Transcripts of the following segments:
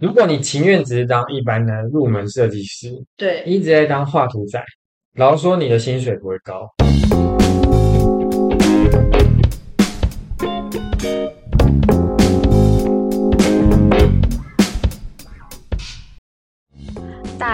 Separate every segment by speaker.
Speaker 1: 如果你情愿只是当一般的入门设计师，
Speaker 2: 对，
Speaker 1: 一直在当画图仔，老实说你的薪水不会高。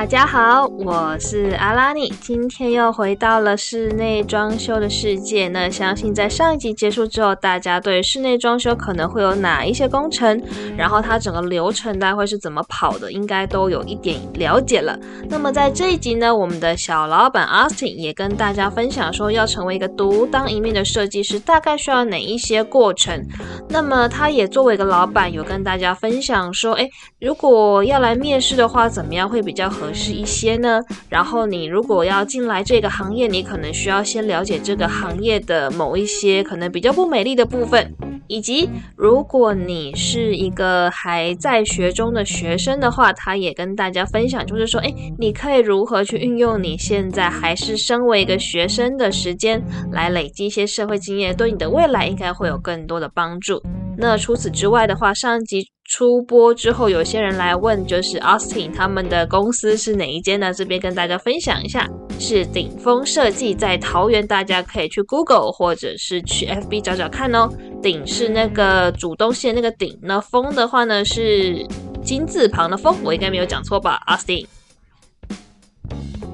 Speaker 2: 大家好，我是阿拉尼，今天又回到了室内装修的世界。那相信在上一集结束之后，大家对室内装修可能会有哪一些工程，然后它整个流程大概会是怎么跑的，应该都有一点了解了。那么在这一集呢，我们的小老板 Austin 也跟大家分享说，要成为一个独当一面的设计师，大概需要哪一些过程。那么他也作为一个老板，有跟大家分享说，诶，如果要来面试的话，怎么样会比较合是一些呢？然后你如果要进来这个行业，你可能需要先了解这个行业的某一些可能比较不美丽的部分，以及如果你是一个还在学中的学生的话，他也跟大家分享，就是说，诶，你可以如何去运用你现在还是身为一个学生的时间，来累积一些社会经验，对你的未来应该会有更多的帮助。那除此之外的话，上一集出播之后，有些人来问，就是 Austin 他们的公司是哪一间呢？这边跟大家分享一下，是顶峰设计，在桃园，大家可以去 Google 或者是去 FB 找找看哦。顶是那个主东西的那个顶，那峰的话呢是金字旁的峰，我应该没有讲错吧，Austin。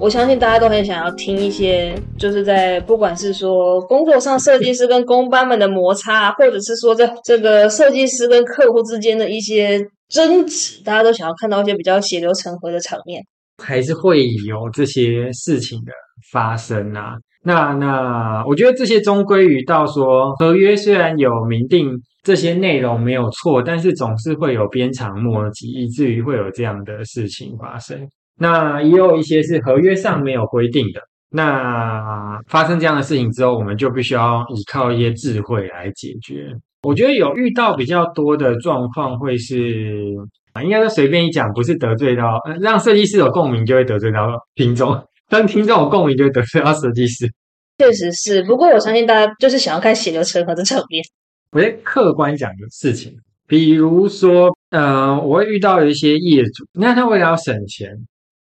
Speaker 2: 我相信大家都很想要听一些，就是在不管是说工作上设计师跟工班们的摩擦，或者是说在这个设计师跟客户之间的一些争执，大家都想要看到一些比较血流成河的场面。
Speaker 1: 还是会有这些事情的发生啊。那那，我觉得这些终归于到说，合约虽然有明定这些内容没有错，但是总是会有鞭长莫及，以至于会有这样的事情发生。那也有一些是合约上没有规定的。那发生这样的事情之后，我们就必须要依靠一些智慧来解决。我觉得有遇到比较多的状况，会是啊，应该说随便一讲，不是得罪到让设计师有共鸣，就会得罪到听众；当听众有共鸣，就会得罪到设计师。
Speaker 2: 确实是，不过我相信大家就是想要看血流成河的场面。
Speaker 1: 我觉得客观讲的事情，比如说，呃，我会遇到有一些业主，那他为了要省钱。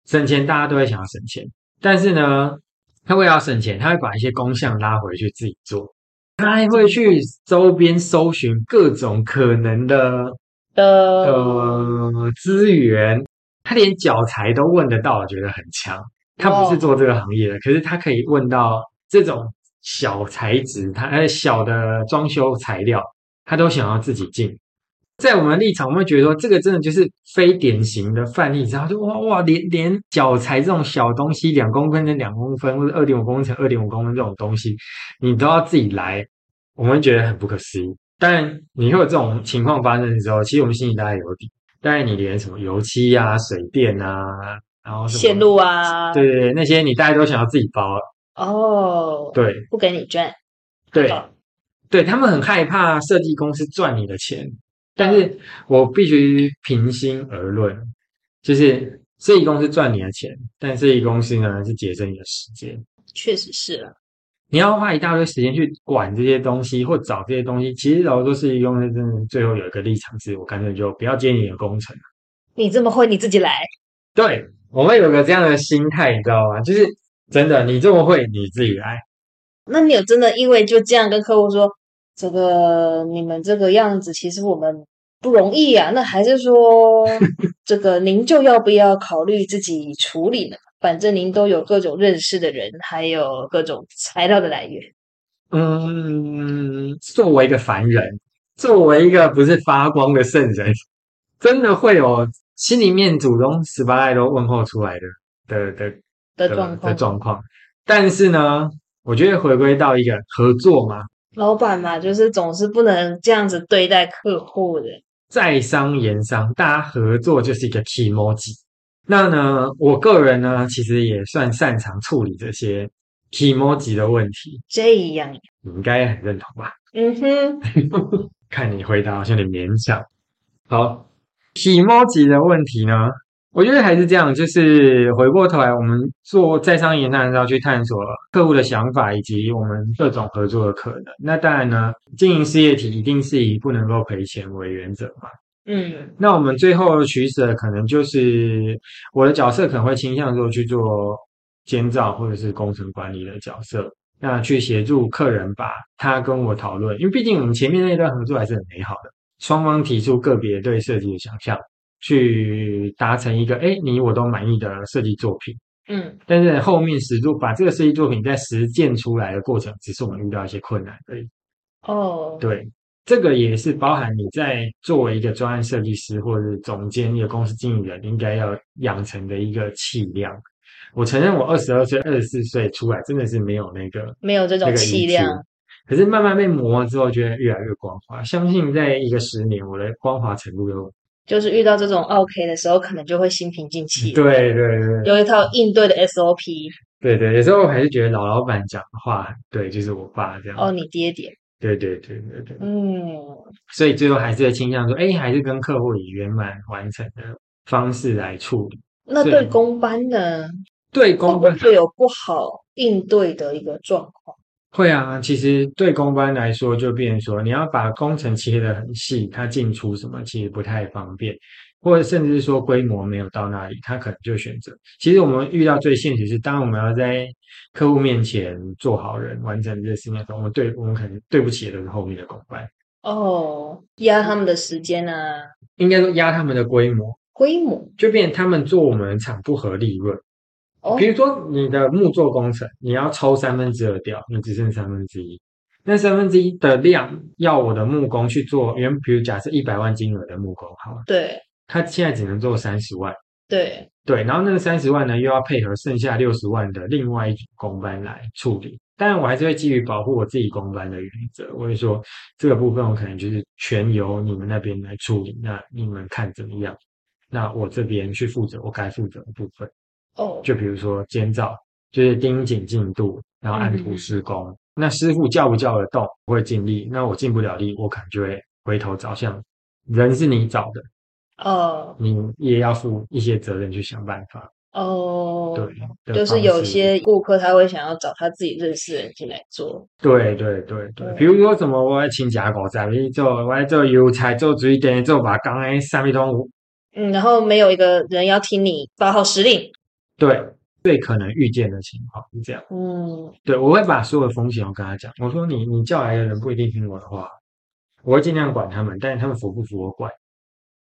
Speaker 1: 省钱，大家都会想要省钱，但是呢，他为了省钱，他会把一些工项拉回去自己做，他还会去周边搜寻各种可能的的呃资源，他连脚材都问得到，我觉得很强。他不是做这个行业的，可是他可以问到这种小材质，他呃小的装修材料，他都想要自己进。在我们立场，我们会觉得说，这个真的就是非典型的范例。然后就哇哇，连连脚踩这种小东西，两公分乘两公分，或者二点五公分乘二点五公分这种东西，你都要自己来，我们觉得很不可思议。但你会有这种情况发生的时候，其实我们心里大概有底。当然，你连什么油漆啊、水电啊，然后
Speaker 2: 线路啊，
Speaker 1: 对对对，那些你大家都想要自己包
Speaker 2: 哦。
Speaker 1: 对，
Speaker 2: 不给你赚。
Speaker 1: 对，对他们很害怕设计公司赚你的钱。但是我必须平心而论，就是设计公司赚你的钱，但设计公司呢是节省你的时间。
Speaker 2: 确实是了，
Speaker 1: 你要花一大堆时间去管这些东西或找这些东西，其实老多设计公司真的最后有一个立场是，我干脆就不要接你的工程了。
Speaker 2: 你这么会，你自己来。
Speaker 1: 对，我们有个这样的心态，你知道吗？就是真的，你这么会，你自己来。
Speaker 2: 那你有真的因为就这样跟客户说？这个你们这个样子，其实我们不容易啊。那还是说，这个您就要不要考虑自己处理呢？反正您都有各种认识的人，还有各种材料的来源。
Speaker 1: 嗯，作为一个凡人，作为一个不是发光的圣人，真的会有心里面祖宗十八代都问候出来的的的
Speaker 2: 的状况
Speaker 1: 的状况。但是呢，我觉得回归到一个合作嘛。
Speaker 2: 老板嘛，就是总是不能这样子对待客户的。
Speaker 1: 在商言商，大家合作就是一个 key emoji。那呢，我个人呢，其实也算擅长处理这些 key emoji 的问题。
Speaker 2: 这样，
Speaker 1: 你应该很认同吧？
Speaker 2: 嗯哼，
Speaker 1: 看你回答好像有点勉强。好，key emoji 的问题呢？我觉得还是这样，就是回过头来，我们做在商言谈，要去探索客户的想法以及我们各种合作的可能。那当然呢，经营事业体一定是以不能够赔钱为原则嘛。
Speaker 2: 嗯
Speaker 1: 那我们最后取舍可能就是我的角色可能会倾向说去做监造或者是工程管理的角色，那去协助客人把他跟我讨论，因为毕竟我们前面那段合作还是很美好的，双方提出个别对设计的想象，去达成一个哎你我都满意的设计作品。
Speaker 2: 嗯
Speaker 1: 但是后面实做把这个设计作品在实践出来的过程，只是我们遇到一些困难而已。
Speaker 2: 哦，
Speaker 1: 对，这个也是包含你在作为一个专案设计师或者是总监、一个公司经理人应该要养成的一个气量。我承认，我二十二岁、二十四岁出来，真的是没有那个
Speaker 2: 没有这种气量。
Speaker 1: 可是慢慢被磨之后，觉得越来越光滑。相信在一个十年，我的光滑程度又
Speaker 2: 就是遇到这种 OK 的时候，可能就会心平气气，
Speaker 1: 对对对
Speaker 2: 有一套应对的 SOP。
Speaker 1: 对对，有时候我还是觉得老老板讲的话对，就是我爸这样。
Speaker 2: 哦，你爹爹，
Speaker 1: 对对对对对，
Speaker 2: 嗯，
Speaker 1: 所以最后还是会倾向说，哎，还是跟客户以圆满完成的方式来处理。
Speaker 2: 那
Speaker 1: 对
Speaker 2: 对公班呢，
Speaker 1: 对公班
Speaker 2: 会有不好应对的一个状况？
Speaker 1: 会啊，其实对公班来说，就变成说你要把工程切得很细，它进出什么其实不太方便，或者甚至是说规模没有到那里，他可能就选择。其实我们遇到最现实是，当我们要在客户面前做好人，完成这个事情的时候，我们对我们可能对不起的都是后面的公班，
Speaker 2: 哦，压他们的时间啊，
Speaker 1: 应该说压他们的规模，
Speaker 2: 规模
Speaker 1: 就变成他们做我们厂不合利润。
Speaker 2: 哦
Speaker 1: 比，如说你的木作工程，你要抽三分之二掉，你只剩三分之一。那三分之一的量要我的木工去做，原比如假设一百万金额的木工，好了，
Speaker 2: 对
Speaker 1: 他现在只能做三十万，
Speaker 2: 对，
Speaker 1: 对，然后那个三十万呢，又要配合剩下六十万的另外一组工班来处理。当然，我还是会基于保护我自己工班的原则，我会说这个部分我可能就是全由你们那边来处理，那你们看怎么样？那我这边去负责我该负责的部分。
Speaker 2: 哦，
Speaker 1: 就比如说监造，就是盯紧进度，然后按图施工。那师傅叫不叫得动，我会尽力。那我尽不了力，我可能就会回头找向人是你找的，
Speaker 2: 哦
Speaker 1: 你也要负一些责任去想办法。
Speaker 2: 哦，
Speaker 1: 对，的
Speaker 2: 就是有些顾客他会想要找他自己认识的人进来做，
Speaker 1: 对对对对
Speaker 2: 嗯，
Speaker 1: 比如说什么我要请假狗仔，你做我要做油菜，做水电，做把钢诶三米通
Speaker 2: 嗯，然后没有一个人要听你发号施令，
Speaker 1: 对，最可能遇见的情况是这样。
Speaker 2: 嗯，
Speaker 1: 对，我会把所有的风险我跟他讲，我说你你叫来的人不一定听我的话，我会尽量管他们，但是他们服不服我管，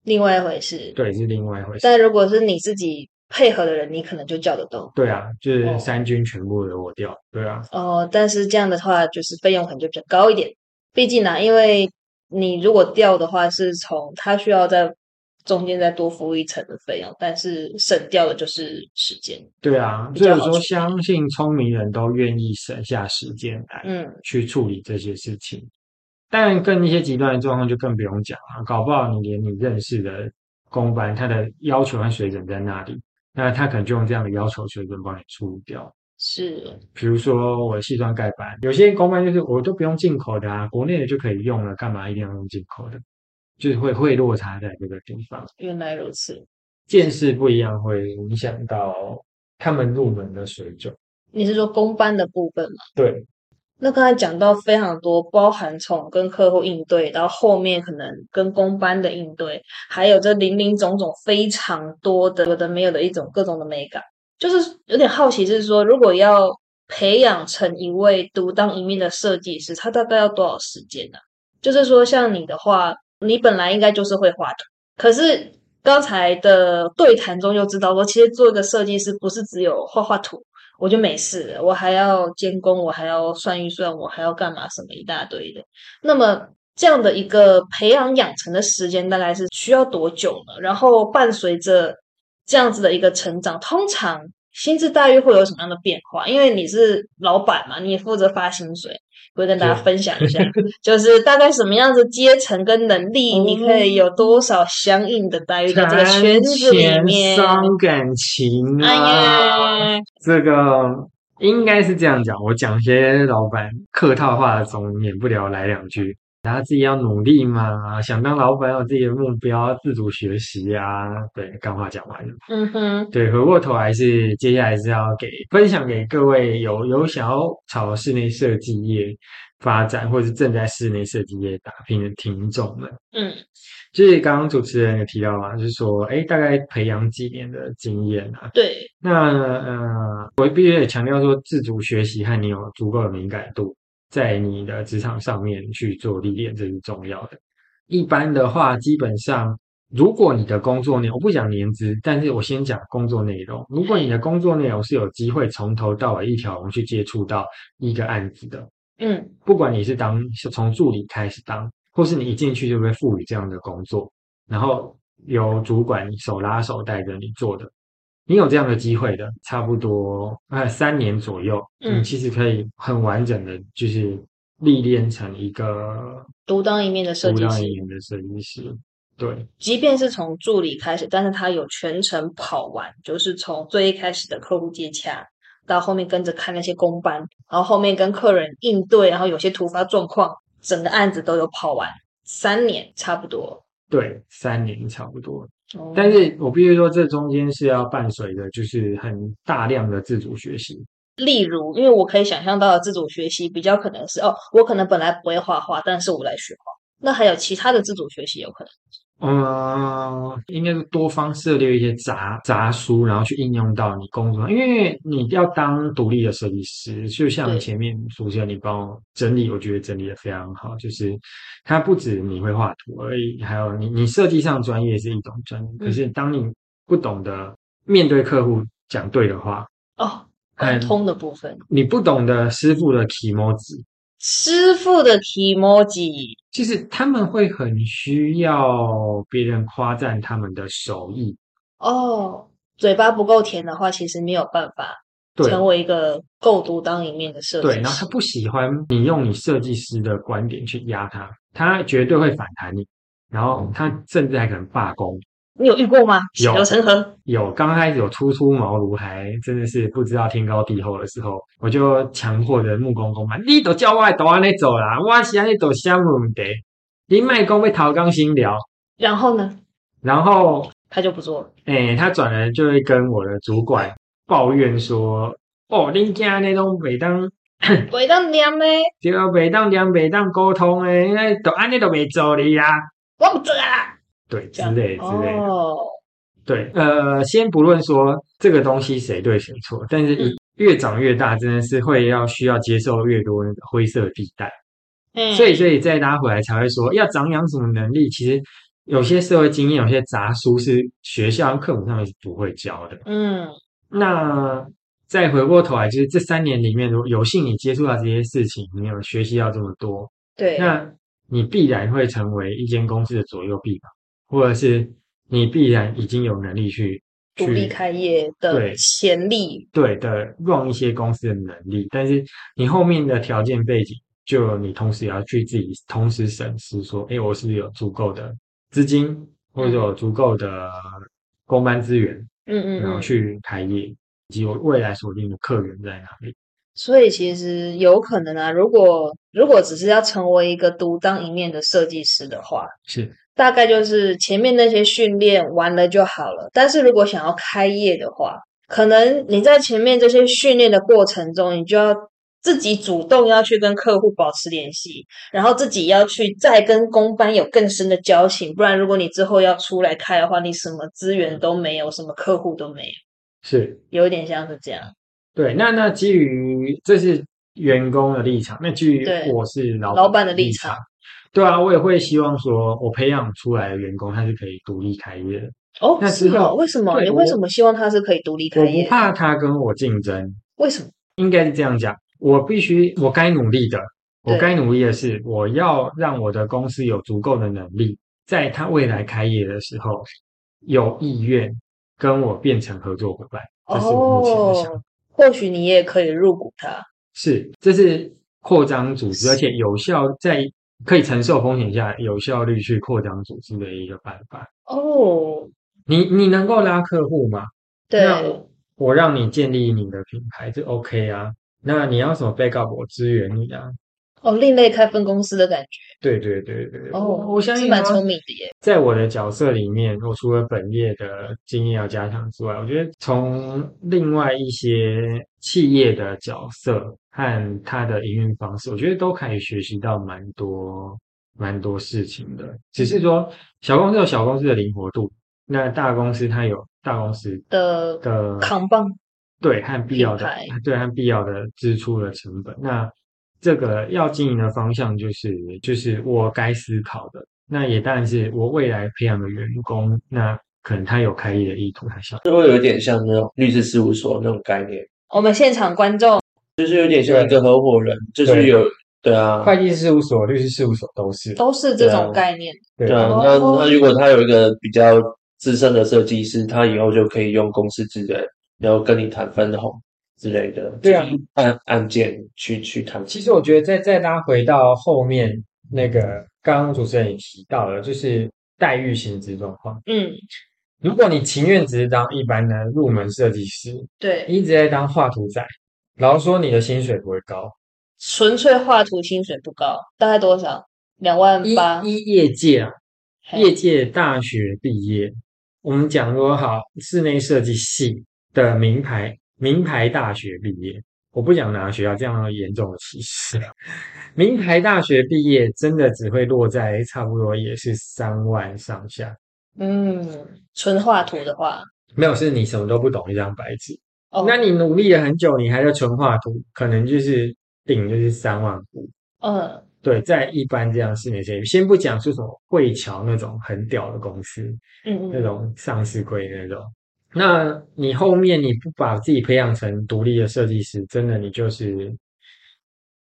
Speaker 2: 另外一回事。
Speaker 1: 对，是另外一回事。
Speaker 2: 但如果是你自己配合的人，你可能就叫得动。
Speaker 1: 对啊，就是
Speaker 2: 哦
Speaker 1: 三军全部由我调，对啊，
Speaker 2: 哦，但是这样的话，就是费用可能就比较高一点。毕竟呢、因为你如果调的话，是从他需要在中间再多付一层的费用，但是省掉的就是时间。
Speaker 1: 对啊，所以我说相信聪明人都愿意省下时间来
Speaker 2: 嗯，
Speaker 1: 去处理这些事情。但更一些极端的状况就更不用讲了，搞不好你连你认识的公班，他的要求和水准在那里，那他可能就用这样的要求水准帮你处理掉。
Speaker 2: 是，
Speaker 1: 比如说我的细砖盖板，有些公班就是我都不用进口的啊，国内的就可以用了，干嘛一定要用进口的？就是会会落差在这个地方，
Speaker 2: 原来如此。
Speaker 1: 见识不一样会影响到他们入门的水准。
Speaker 2: 你是说公班的部分吗？
Speaker 1: 对，
Speaker 2: 那刚才讲到非常多，包含从跟客户应对到后面可能跟公班的应对，还有这林林总总非常多的有的没有的一种各种的美感，就是有点好奇，是说如果要培养成一位独当一面的设计师，他大概要多少时间呢、就是说像你的话，你本来应该就是会画图，可是刚才的对谈中就知道说，其实做一个设计师不是只有画画图。我就没事，我还要监工，我还要算预算，我还要干嘛什么一大堆的。那么这样的一个培养养成的时间大概是需要多久呢？然后伴随着这样子的一个成长，通常薪资待遇会有什么样的变化？因为你是老板嘛，你负责发薪水，会跟大家分享一下，就是大概什么样子阶层跟能力，你可以有多少相应的待遇在这个圈子里面。
Speaker 1: 伤感情
Speaker 2: 哎
Speaker 1: 啊，
Speaker 2: 呀，
Speaker 1: 这个应该是这样讲。我讲些老板客套话总免不了来两句。然后自己要努力嘛，想当老板有自己的目标，自主学习啊。对，干话讲完了。
Speaker 2: 嗯哼，
Speaker 1: 对，回过头还是接下来是要给分享给各位有有想要朝室内设计业发展，或者是正在室内设计业打拼的听众们。
Speaker 2: 嗯，
Speaker 1: 就是刚刚主持人有提到嘛，就是说，哎，大概培养几年的经验啊。
Speaker 2: 对，
Speaker 1: 那呃，我必须得强调说，自主学习和你有足够的敏感度，在你的职场上面去做历练，这是重要的。一般的话，基本上，如果你的工作内容，我不讲年资，但是我先讲工作内容。如果你的工作内容是有机会从头到尾一条龙去接触到一个案子的，
Speaker 2: 嗯，
Speaker 1: 不管你是当是从助理开始当，或是你一进去就被赋予这样的工作，然后由主管手拉手带着你做的，你有这样的机会的，差不多呃三年左右，
Speaker 2: 嗯
Speaker 1: 你其实可以很完整的，就是历练成一个
Speaker 2: 独当一面的设
Speaker 1: 独
Speaker 2: 计师，
Speaker 1: 当一面的设计师。对，
Speaker 2: 即便是从助理开始，但是他有全程跑完，就是从最一开始的客户接洽，到后面跟着看那些工班，然后后面跟客人应对，然后有些突发状况，整个案子都有跑完，三年差不多。
Speaker 1: 对，三年差不多。
Speaker 2: 哦
Speaker 1: 但是我必须说，这中间是要伴随的，就是很大量的自主学习。
Speaker 2: 例如，因为我可以想象到的自主学习，比较可能是哦，我可能本来不会画画，但是我来学画。那还有其他的自主学习有可能？
Speaker 1: 嗯，应该是多方涉猎一些杂杂书，然后去应用到你工作上。因为你要当独立的设计师，就像前面主持人你帮我整理，我觉得整理的非常好。就是它不止你会画图而已，还有你你设计上专业是一种专业，可是当你不懂得面对客户讲对的话，
Speaker 2: 哦，沟
Speaker 1: 很
Speaker 2: 通的部分，
Speaker 1: 你不懂得师傅的 emoji，
Speaker 2: 师傅的 emoji，
Speaker 1: 其实他们会很需要别人夸赞他们的手艺。
Speaker 2: 哦，嘴巴不够甜的话，其实没有办法成为一个够独当一面的设计师。
Speaker 1: 对，然后他不喜欢你用你设计师的观点去压他，他绝对会反弹你，然后他甚至还可能罢工。
Speaker 2: 你有遇过吗？血
Speaker 1: 有
Speaker 2: 流成河。
Speaker 1: 有刚开始有初出茅庐，还真的是不知道天高地厚的时候，我就强迫着木工工嘛，你都叫我都安尼走啦，我是安尼做啥问的？你卖讲要逃纲新聊，
Speaker 2: 然后呢，
Speaker 1: 然后
Speaker 2: 他就不做了。
Speaker 1: 诶、他转来就会跟我的主管抱怨说：“哦，恁家那种每当
Speaker 2: 每当念呢，
Speaker 1: 这个每当两每当沟通诶，都安尼都没做你呀，
Speaker 2: 我不做啦。
Speaker 1: 对之类之类的。
Speaker 2: 哦，
Speaker 1: 对，呃，先不论说这个东西谁对谁错，但是一越长越大，真的是会要需要接受越多那个灰色地带。
Speaker 2: 嗯，
Speaker 1: 所以，所以再拉回来才会说，要长养什么能力，其实有些社会经验，有些杂书是学校课本上面是不会教的。
Speaker 2: 嗯，
Speaker 1: 那再回过头来，就是这三年里面，如果有幸你接触到这些事情，你有学习到这么多，
Speaker 2: 对，
Speaker 1: 那你必然会成为一间公司的左右臂膀，或者是你必然已经有能力去去
Speaker 2: 独立开业的
Speaker 1: 对
Speaker 2: 潜力，
Speaker 1: 对的 run 一些公司的能力，但是你后面的条件背景，就你同时也要去自己同时审视说，哎，我是不是有足够的资金，或者有足够的公班资源，
Speaker 2: 嗯嗯嗯，
Speaker 1: 然后去开业，以及我未来锁定的客源在哪里。
Speaker 2: 所以其实有可能啊，如果如果只是要成为一个独当一面的设计师的话，
Speaker 1: 是
Speaker 2: 大概就是前面那些训练完了就好了。但是如果想要开业的话，可能你在前面这些训练的过程中，你就要自己主动要去跟客户保持联系，然后自己要去再跟公班有更深的交情。不然，如果你之后要出来开的话，你什么资源都没有，什么客户都没有，
Speaker 1: 是，
Speaker 2: 有点像是这样。
Speaker 1: 对。那那基于这是员工的立场，那基于我是老
Speaker 2: 老板的立
Speaker 1: 立
Speaker 2: 场，
Speaker 1: 对啊，我也会希望说，我培养出来的员工他是可以独立开业的。
Speaker 2: 哦，
Speaker 1: 那
Speaker 2: 是哦，
Speaker 1: 之后
Speaker 2: 为什么？你为什么希望他是可以独立开
Speaker 1: 我不
Speaker 2: 业？
Speaker 1: 怕他跟我竞争，
Speaker 2: 为什么？
Speaker 1: 应该是这样讲。我必须，我该努力的，我
Speaker 2: 对
Speaker 1: 该努力的是，我要让我的公司有足够的能力，在他未来开业的时候有意愿跟我变成合作伙伴。这是我目前的想法。
Speaker 2: 哦，或许你也可以入股他。
Speaker 1: 是，这是扩张组织，而且有效在可以承受风险下有效率去扩张组织的一个办法。
Speaker 2: 哦，
Speaker 1: 你你能够拉客户吗？那
Speaker 2: 对，
Speaker 1: 我我让你建立你的品牌，这 OK 啊。那你要什么 backup，我支援你啊。
Speaker 2: 哦，另类开分公司的感觉。
Speaker 1: 对对对对，
Speaker 2: 哦
Speaker 1: 我我相信
Speaker 2: 蛮聪明的耶。
Speaker 1: 在我的角色里面，我除了本业的经验要加强之外，我觉得从另外一些企业的角色和它的营运方式，我觉得都可以学习到蛮多蛮多事情的。只是说小公司有小公司的灵活度，那大公司它有大公司
Speaker 2: 的
Speaker 1: 的
Speaker 2: 扛棒，
Speaker 1: 对和必要的对和必要的支出的成本。那这个要经营的方向就是就是我该思考的。那也当然是我未来培养的员工，那可能他有开业的意图，他想
Speaker 3: 就会有点像那种律师事务所那种概念，
Speaker 2: 我们现场观众。
Speaker 3: 就是有点像一个合伙人，就是有对啊，
Speaker 1: 会计事务所、律师事务所都是。
Speaker 2: 都是这种概念。
Speaker 1: 对
Speaker 3: 对啊，
Speaker 2: 哦。
Speaker 3: 那那如果他有一个比较资深的设计师，他以后就可以用公司资源，然后跟你谈分红之类的，
Speaker 1: 对啊
Speaker 3: 就是按案件去去谈。
Speaker 1: 其实我觉得再再拉回到后面那个，刚刚主持人也提到了，就是待遇薪资状况。
Speaker 2: 嗯，
Speaker 1: 如果你情愿只是当一般的入门设计师，
Speaker 2: 对，
Speaker 1: 一直在当画图仔，老实说你的薪水不会高。
Speaker 2: 纯粹画图薪水不高，大概多少？两万八。
Speaker 1: 一业界啊，
Speaker 2: 嘿
Speaker 1: 业界大学毕业，我们讲说好室内设计系的名牌名牌大学毕业，我不讲哪个学校，这样严重的歧视。名牌大学毕业真的只会落在差不多也是三万上下，
Speaker 2: 嗯，纯画图的话，
Speaker 1: 没有是你什么都不懂一张白纸，
Speaker 2: 哦，
Speaker 1: 那你努力了很久，你还在纯画图，可能就是顶就是三万五。
Speaker 2: 嗯，
Speaker 1: 对，在一般这样室内设计，先不讲是什么汇桥那种很屌的公司，
Speaker 2: 嗯嗯，
Speaker 1: 那种上市柜那种。那你后面你不把自己培养成独立的设计师，真的你就是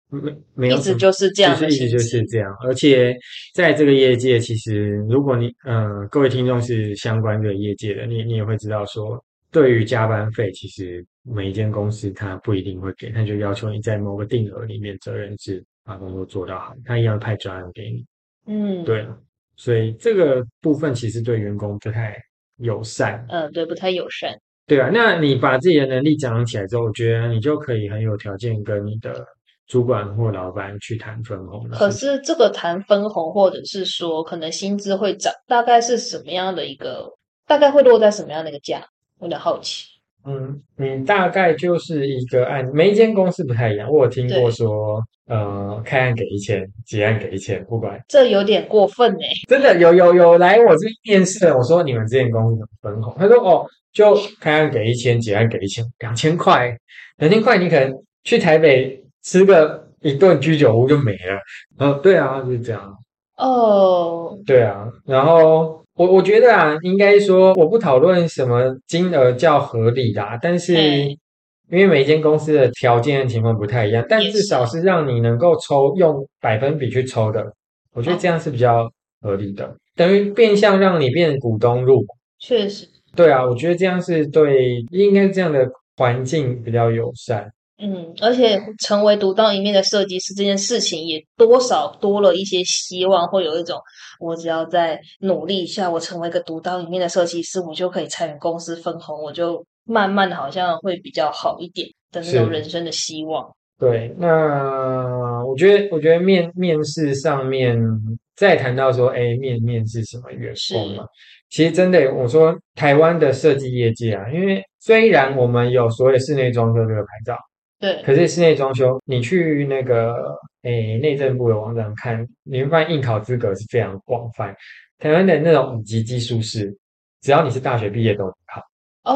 Speaker 1: 没没有
Speaker 2: 一直就是这样的
Speaker 1: 就是一直就是这样。而且在这个业界，其实如果你嗯、呃各位听众是相关的业界的，你你也会知道说，对于加班费，其实每一间公司它不一定会给，它就要求你在某个定额里面责任制把工作做到好，他一样派专案给你。
Speaker 2: 嗯，
Speaker 1: 对，所以这个部分其实对员工不太友善。
Speaker 2: 嗯，对，不太友善。
Speaker 1: 对啊，那你把自己的能力讲起来之后，我觉得你就可以很有条件跟你的主管或老板去谈分红了
Speaker 2: 可。是这个谈分红，或者是说可能薪资会涨，大概是什么样的一个？大概会落在什么样的一个价？有点好奇。
Speaker 1: 嗯，你大概就是一个案，每一间公司不太一样。我有听过
Speaker 2: 对
Speaker 1: 说，呃，开案给一千，结案给一千，不管
Speaker 2: 这有点过分呢。
Speaker 1: 真的有有有来我这边面试的，我说你们这间公司分红？他说哦，就开案给一千，结案给一千，两千块，两千块你可能去台北吃个一顿居酒屋就没了。呃，对啊，就是这样。
Speaker 2: 哦，
Speaker 1: 对啊，然后我我觉得啊，应该说我不讨论什么金额较合理啦，但是
Speaker 2: 嘿
Speaker 1: 因为每一间公司的条件和情况不太一样，但至少是让你能够抽用百分比去抽的，我觉得这样是比较合理的，等于变相让你变股东入股。
Speaker 2: 确实，
Speaker 1: 对啊，我觉得这样是对，应该这样的环境比较友善。
Speaker 2: 嗯，而且成为独当一面的设计师这件事情，也多少多了一些希望，会有一种我只要再努力一下，我成为一个独当一面的设计师，我就可以参与公司分红，我就慢慢的好像会比较好一点的那种人生的希望。
Speaker 1: 对，那我觉得，我觉得面面试上面再谈到说，哎，面面试什么员工嘛，其实真的，我说台湾的设计业界啊，因为虽然我们有所谓室内装修这个牌照，
Speaker 2: 对，
Speaker 1: 可是室内装修，你去那个诶内政部的网站看，你会发现应考资格是非常广泛。台湾的那种五级技术师，只要你是大学毕业都能考，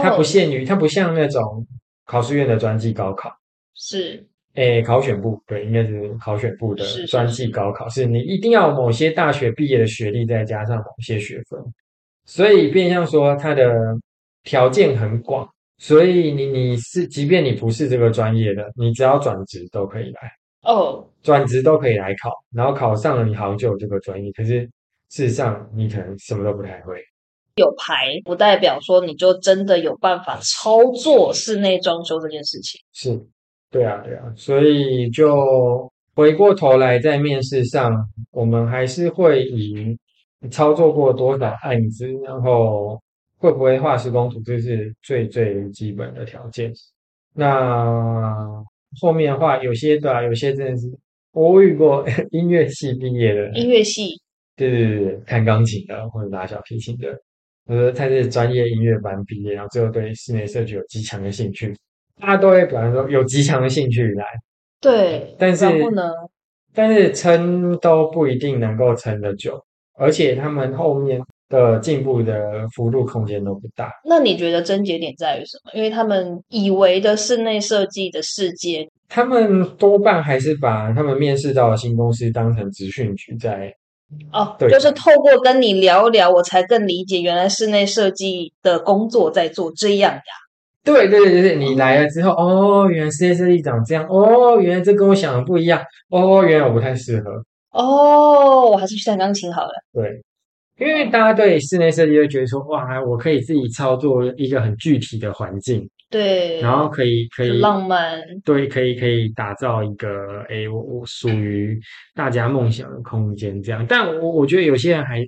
Speaker 1: 它不
Speaker 2: 哦，
Speaker 1: 限于，它不像那种考试院的专技高考。
Speaker 2: 是，
Speaker 1: 诶，考选部对，应该是考选部的
Speaker 2: 是是
Speaker 1: 专技高考，是你一定要有某些大学毕业的学历，再加上某些学分，所以变相说它的条件很广，所以你你是，即便你不是这个专业的，你只要转职都可以来，
Speaker 2: 哦，
Speaker 1: 转职都可以来考，然后考上了，你好像就有这个专业，可是事实上你可能什么都不太会。
Speaker 2: 有牌不代表说你就真的有办法操作室内装修这件事情。
Speaker 1: 是，对啊，对啊，所以就回过头来，在面试上，我们还是会以你操作过多少案子，然后会不会画施工图，这是最最基本的条件。那后面的话，有些对啊，有些真的是我遇过 音乐系毕业的，
Speaker 2: 音乐系
Speaker 1: 对对对对，弹钢琴的或者拉小提琴的，我说他是专业音乐班毕业，然后最后对室内设计有极强的兴趣，大家都会表现说有极强的兴趣来，
Speaker 2: 对，
Speaker 1: 但是
Speaker 2: 然后呢？
Speaker 1: 但是撑都不一定能够撑得久，而且他们后面的进步的幅度空间都不大。
Speaker 2: 那你觉得症结点在于什么？因为他们以为的室内设计的世界，
Speaker 1: 他们多半还是把他们面试到的新公司当成职训局在，
Speaker 2: 哦，
Speaker 1: 对
Speaker 2: 就是透过跟你聊聊，我才更理解原来室内设计的工作在做这样呀。
Speaker 1: 对对对对，你来了之后，哦，原来室内设计长这样，哦，原来这跟我想的不一样，哦，原来我不太适合。
Speaker 2: 哦，我还是去弹钢琴好了。
Speaker 1: 对，因为大家对室内设计就觉得说，哇，我可以自己操作一个很具体的环境，
Speaker 2: 对，
Speaker 1: 然后可以可以
Speaker 2: 浪漫。
Speaker 1: 对，可以可以打造一个诶，我我属于大家梦想的空间这样。但我我觉得有些人还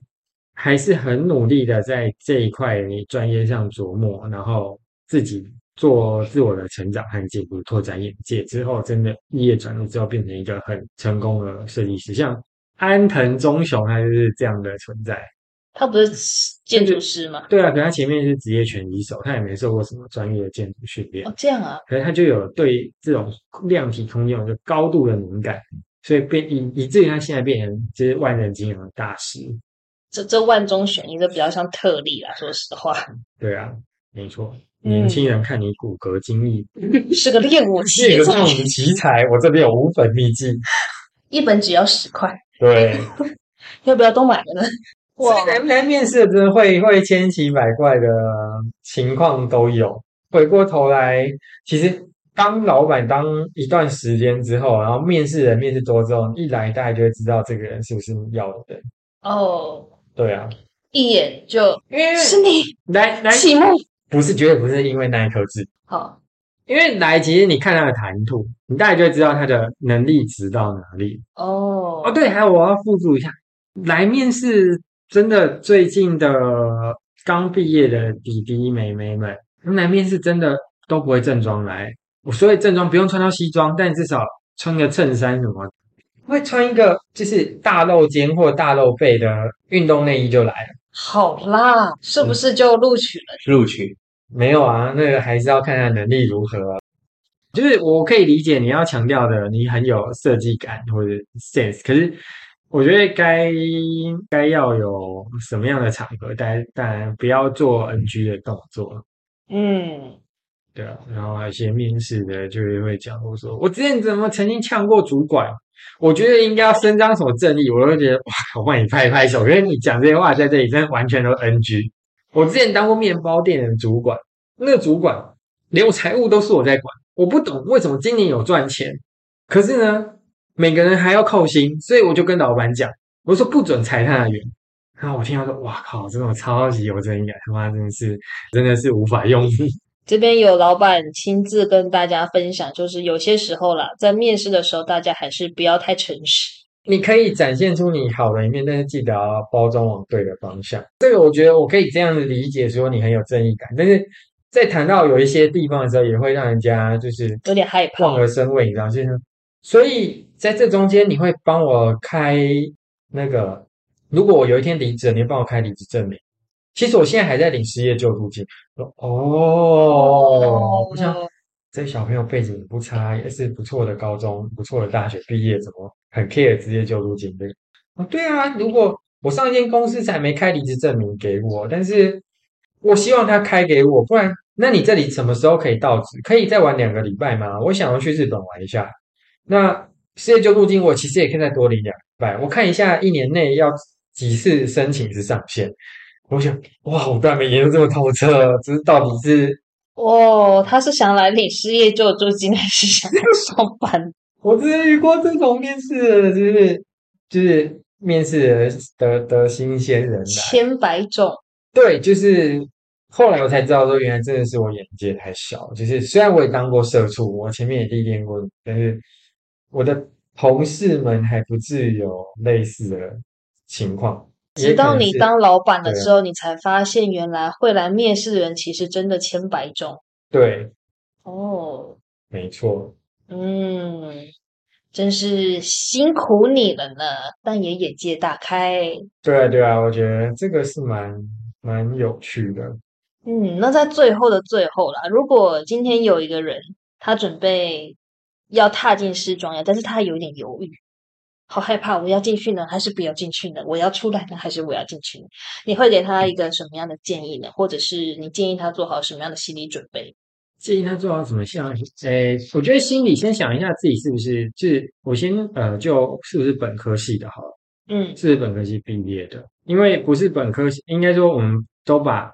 Speaker 1: 还是很努力的在这一块专业上琢磨，然后自己做自我的成长和进步，拓展眼界之后，真的毕业转入之后变成一个很成功的设计师。像安藤忠雄，他就是这样的存在。
Speaker 2: 他不是建筑师吗？
Speaker 1: 对啊，可他前面是职业拳击手，他也没受过什么专业的建筑训练。
Speaker 2: 哦，这样啊。
Speaker 1: 可是他就有对这种量体空间有个高度的敏感，所以变以以至于他现在变成就是万人敬仰的大师。
Speaker 2: 这这万中选一，这比较像特例啦。说实话，
Speaker 1: 对啊，没错。
Speaker 2: 嗯
Speaker 1: 年轻人看你骨骼精力，
Speaker 2: 是个练武奇才
Speaker 1: 这个这，种奇才，我这边有五本秘籍。
Speaker 2: 一本只要十块，
Speaker 1: 对，
Speaker 2: 要不要都买了呢？哇
Speaker 1: 所以来来面试的真的会会千奇百怪的情况都有。回过头来，其实当老板当一段时间之后，然后面试人面试多之后，一来大家就会知道这个人是不是你要的人。
Speaker 2: 哦，
Speaker 1: 对啊，
Speaker 2: 一眼就
Speaker 1: 因为
Speaker 2: 是你，
Speaker 1: 来来
Speaker 2: 启幕。
Speaker 1: 不是绝对不是因为那一颗痣，
Speaker 2: 好，
Speaker 1: 因为来其实你看他的谈吐，你大概就会知道他的能力值到哪里。
Speaker 2: 哦
Speaker 1: 哦，对，还有我要附注一下，来面试真的最近的刚毕业的弟弟妹妹们，来面试真的都不会正装来。我所以正装不用穿到西装，但至少穿个衬衫什么，会穿一个就是大露肩或大露背的运动内衣就来了。
Speaker 2: 好啦，是不是就录取了？
Speaker 3: 录取，
Speaker 1: 没有啊，那个还是要看他能力如何啊。就是我可以理解你要强调的，你很有设计感或者 sense，可是我觉得该该要有什么样的场合，当然当然不要做 NG 的动作，
Speaker 2: 嗯，
Speaker 1: 对啊。然后还有一些面试的就是会讲，我说我之前怎么曾经呛过主管，我觉得应该要伸张什么正义，我就觉得哇，我帮你拍拍手，因为你讲这些话在这里真的完全都 NG。我之前当过面包店的主管，那个主管连我财务都是我在管，我不懂为什么今年有赚钱，可是呢，每个人还要扣薪，所以我就跟老板讲，我说不准裁他的员。然后我听到说，哇靠，这种超级有正义感，他妈真的是真的是无法用。
Speaker 2: 这边有老板亲自跟大家分享，就是有些时候啦，在面试的时候，大家还是不要太诚实。
Speaker 1: 你可以展现出你好的一面，但是记得要包装往对的方向。这个我觉得我可以这样子理解，说你很有正义感，但是在谈到有一些地方的时候，也会让人家就是
Speaker 2: 有点害怕
Speaker 1: 望而生畏，你知道，就是所以在这中间，你会帮我开那个，如果我有一天离职，你会帮我开离职证明。其实我现在还在领失业救助金。哦，不像这小朋友背景不差，也是不错的高中、不错的大学毕业，怎么很 care 职业救助金的？哦，对啊，如果我上一间公司才没开离职证明给我，但是我希望他开给我，不然那你这里什么时候可以到职？可以再玩两个礼拜吗？我想要去日本玩一下。那失业救助金我其实也可以再多领两百，我看一下一年内要几次申请是上限。我想，哇，我都还没研究这么透彻，这到底是
Speaker 2: 哦，他是想来领失业救助金，还是想要上班？
Speaker 1: 我之前遇过这种面试的，就是就是面试的的的新鲜人来，
Speaker 2: 千百种，
Speaker 1: 对，就是后来我才知道说，原来真的是我眼界太小。就是虽然我也当过社畜，我前面也历练过，但是我的同事们还不至于有类似的情况。
Speaker 2: 直到你当老板了
Speaker 1: 对啊
Speaker 2: 之后，你才发现原来会来面试的人其实真的千百种。
Speaker 1: 对，
Speaker 2: 哦，
Speaker 1: 没错，
Speaker 2: 嗯，真是辛苦你了呢，但也眼界大开。
Speaker 1: 对啊，对啊，我觉得这个是蛮蛮有趣的。
Speaker 2: 嗯，那在最后的最后啦，如果今天有一个人，他准备要踏进试装呀，但是他有点犹豫，好害怕，我要进去呢，还是不要进去呢？我要出来呢，还是我要进去呢？你会给他一个什么样的建议呢？或者是你建议他做好什么样的心理准备？
Speaker 1: 建议他做好什么像？诶，我觉得心里先想一下自己是不是，就是我先呃，就是不是本科系的好了，
Speaker 2: 嗯
Speaker 1: 是本科系毕业的，因为不是本科系，应该说我们都把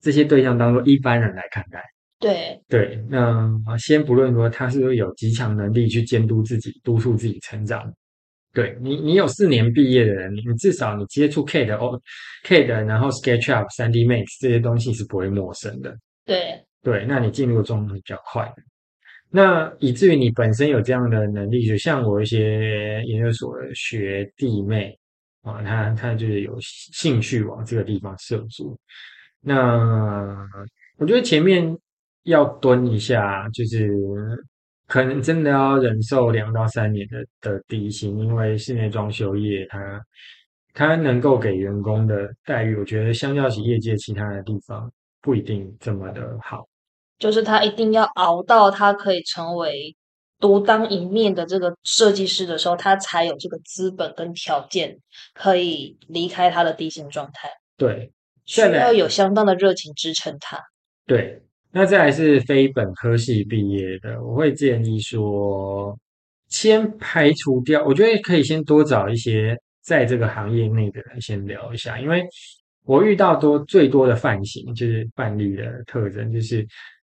Speaker 1: 这些对象当做一般人来看待。
Speaker 2: 对，
Speaker 1: 对，那先不论说他是不是有极强能力去监督自己、督促自己成长，对你，你有四年毕业的人，你至少你接触 K 的哦，K 的，然后 SketchUp、三 D Max 这些东西是不会陌生的。
Speaker 2: 对，
Speaker 1: 对，那你进入的状态比较快。那以至于你本身有这样的能力，就像我一些研究所的学弟妹啊，他他就是有兴趣往这个地方涉足。那我觉得前面要蹲一下，就是可能真的要忍受两到三年的的低薪，因为室内装修业它它能够给员工的待遇，我觉得相较起业界其他的地方不一定这么的好。
Speaker 2: 就是他一定要熬到他可以成为独当一面的这个设计师的时候，他才有这个资本跟条件可以离开他的低薪状态，
Speaker 1: 对，
Speaker 2: 需要有相当的热情支撑他。
Speaker 1: 对，那再来是非本科系毕业的，我会建议说，先排除掉，我觉得可以先多找一些在这个行业内的人先聊一下，因为我遇到多最多的范型就是范例的特征，就是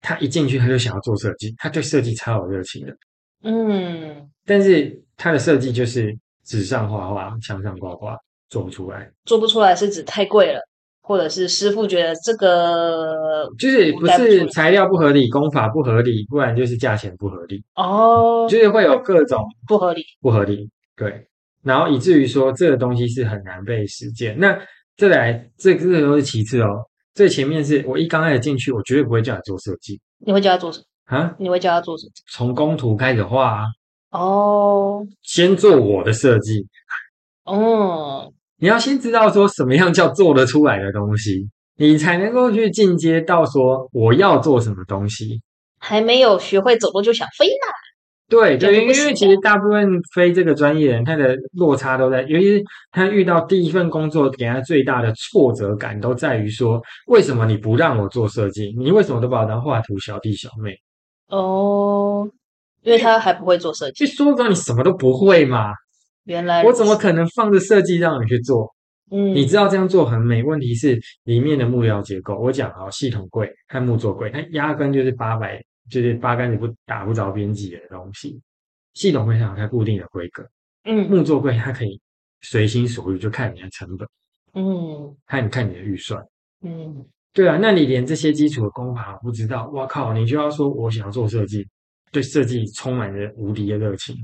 Speaker 1: 他一进去他就想要做设计，他对设计超有热情的，
Speaker 2: 嗯，
Speaker 1: 但是他的设计就是纸上画画、墙上挂挂，做不出来。
Speaker 2: 做不出来是指太贵了，或者是师傅觉得这个
Speaker 1: 就是不是材料不合理、工法不合理，不然就是价钱不合理，
Speaker 2: 哦
Speaker 1: 就是会有各种
Speaker 2: 不合理。
Speaker 1: 不合理，对，然后以至于说这个东西是很难被实践。那再来，这这个都是其次哦，最前面是我一刚开始进去，我绝对不会叫你做设计
Speaker 2: 你会教他做什么？
Speaker 1: 啊，
Speaker 2: 你会教他做什么？
Speaker 1: 从工图开始画啊，
Speaker 2: 哦，
Speaker 1: 先做我的设计。
Speaker 2: 嗯，
Speaker 1: 你要先知道说什么样叫做得出来的东西，你才能够去进阶到说我要做什么东西。
Speaker 2: 还没有学会走路就想飞呢。
Speaker 1: 对对，因为其实大部分非这个专业人，他的落差都在，尤其是他遇到第一份工作，给他最大的挫折感都在于说，为什么你不让我做设计？你为什么都把我当画图小弟小妹？
Speaker 2: 哦，因为他还不会做设计。
Speaker 1: 就说到你什么都不会嘛，
Speaker 2: 原来
Speaker 1: 我怎么？可能放着设计让你去做？
Speaker 2: 嗯，
Speaker 1: 你知道这样做很美，问题是里面的木料结构，我讲啊，系统柜和木座柜，它压根就是八百，就是八竿子不打不着边际的东西。系统柜上有它固定的规格，
Speaker 2: 嗯
Speaker 1: 木座柜它可以随心所欲，就看你的成本，
Speaker 2: 嗯
Speaker 1: 看你看你的预算。
Speaker 2: 嗯，
Speaker 1: 对啊，那你连这些基础的功法不知道，哇靠，你就要说我想要做设计，对设计充满着无敌的热情，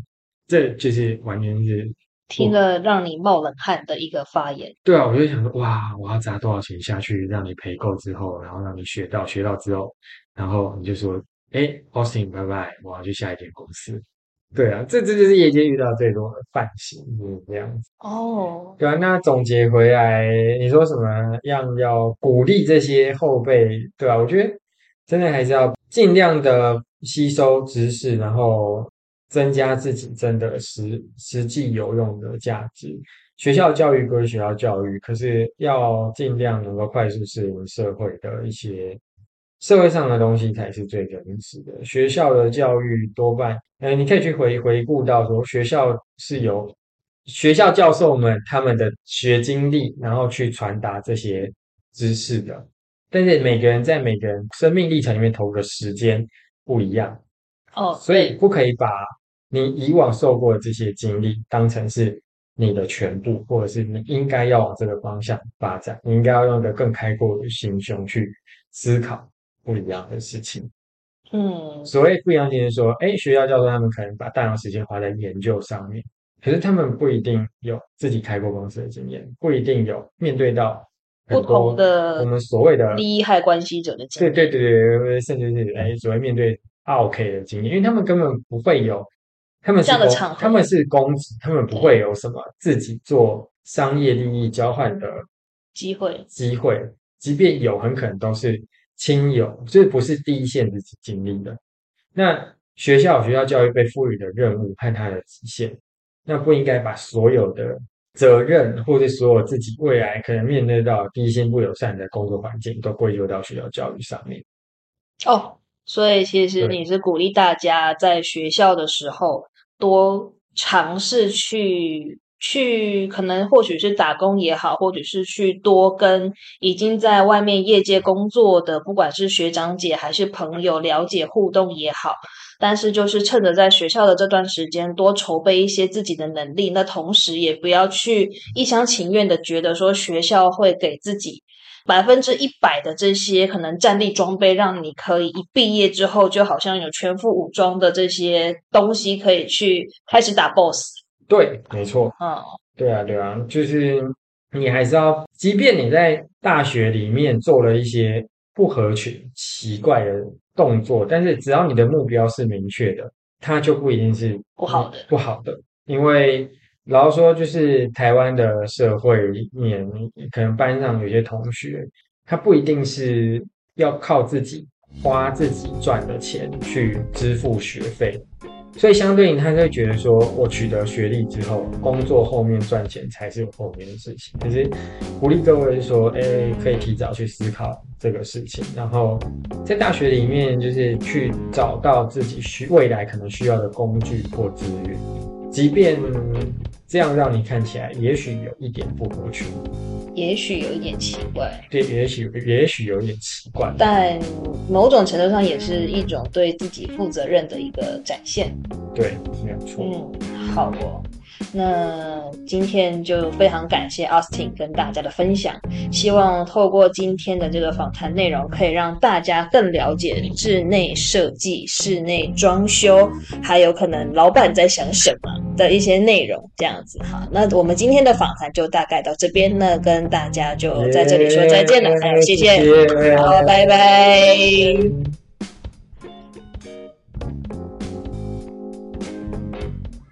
Speaker 1: 这就是完全是
Speaker 2: 听了让你冒冷汗的一个发言。
Speaker 1: 对啊，我就想说，哇，我要砸多少钱下去，让你赔够之后，然后让你学到，学到之后，然后你就说，哎，Austin，拜拜，我要去下一间公司。对啊，这这就是业界遇到最多的范型，嗯，这样子。
Speaker 2: 哦，
Speaker 1: 对啊，那总结回来，你说什么样要鼓励这些后辈？对啊，我觉得真的还是要尽量的吸收知识，然后增加自己真的实实际有用的价值。学校教育归学校教育，可是要尽量能够快速适应社会的一些社会上的东西才是最真实的。学校的教育多半，呃，你可以去回回顾到说，学校是由学校教授们他们的学经历，然后去传达这些知识的。但是每个人在每个人生命历程里面投入的时间不一样，
Speaker 2: 哦，
Speaker 1: 所以不可以把你以往受过的这些经历当成是你的全部，或者是你应该要往这个方向发展。你应该要用一个更开阔的心胸去思考不一样的事情。
Speaker 2: 嗯，
Speaker 1: 所谓不一样，就是说，哎，学校教授他们可能把大量时间花在研究上面，可是他们不一定有自己开过公司的经验，不一定有面对到
Speaker 2: 不同的
Speaker 1: 我们所谓的
Speaker 2: 利害关系者的经验
Speaker 1: 对
Speaker 2: 历。
Speaker 1: 对对对，甚至是哎，所谓面对 OK 的经验，因为他们根本不会有他们是公
Speaker 2: 这样的场合
Speaker 1: 他们是公职，他们不会有什么自己做商业利益交换的
Speaker 2: 机会，
Speaker 1: 机会，即便有，很可能都是亲友，就是不是第一线自己经历的。那学校有学校教育被赋予的任务和它的极限，那不应该把所有的责任或者所有自己未来可能面对到第一线不友善的工作环境，都归咎到学校教育上面。
Speaker 2: 哦，所以其实你是鼓励大家在学校的时候多尝试去去，可能或许是打工也好，或者是去多跟已经在外面业界工作的，不管是学长姐还是朋友了解互动也好。但是就是趁着在学校的这段时间，多筹备一些自己的能力，那同时也不要去一厢情愿的觉得说学校会给自己百分之一百的这些可能战力装备，让你可以一毕业之后就好像有全副武装的这些东西可以去开始打 BOSS。
Speaker 1: 对，没错，
Speaker 2: 嗯，
Speaker 1: 对啊，对啊，就是你还是要，即便你在大学里面做了一些不合群、奇怪的动作，但是只要你的目标是明确的，它就不一定是
Speaker 2: 不好的
Speaker 1: 不好的。因为老实说，就是台湾的社会里面，可能班上有些同学，他不一定是要靠自己花自己赚的钱去支付学费，所以相对应，他就会觉得说，我取得学历之后，工作后面赚钱才是我后面的事情。可是鼓励各位说，哎、可以提早去思考这个事情，然后在大学里面，就是去找到自己需未来可能需要的工具或资源，即便这样让你看起来也许有一点不合群，
Speaker 2: 也许有一点奇怪，
Speaker 1: 对，也许也许有点奇怪，
Speaker 2: 但某种程度上也是一种对自己负责任的一个展现。
Speaker 1: 对，没有错。
Speaker 2: 嗯，好哦。那今天就非常感谢 Austin 跟大家的分享，希望透过今天的这个访谈内容，可以让大家更了解室内设计、室内装修，还有可能老板在想什么的一些内容。这样子哈，那我们今天的访谈就大概到这边，呢跟大家就在这里说再见了，哎，谢谢，
Speaker 1: 谢谢
Speaker 2: 好，拜拜。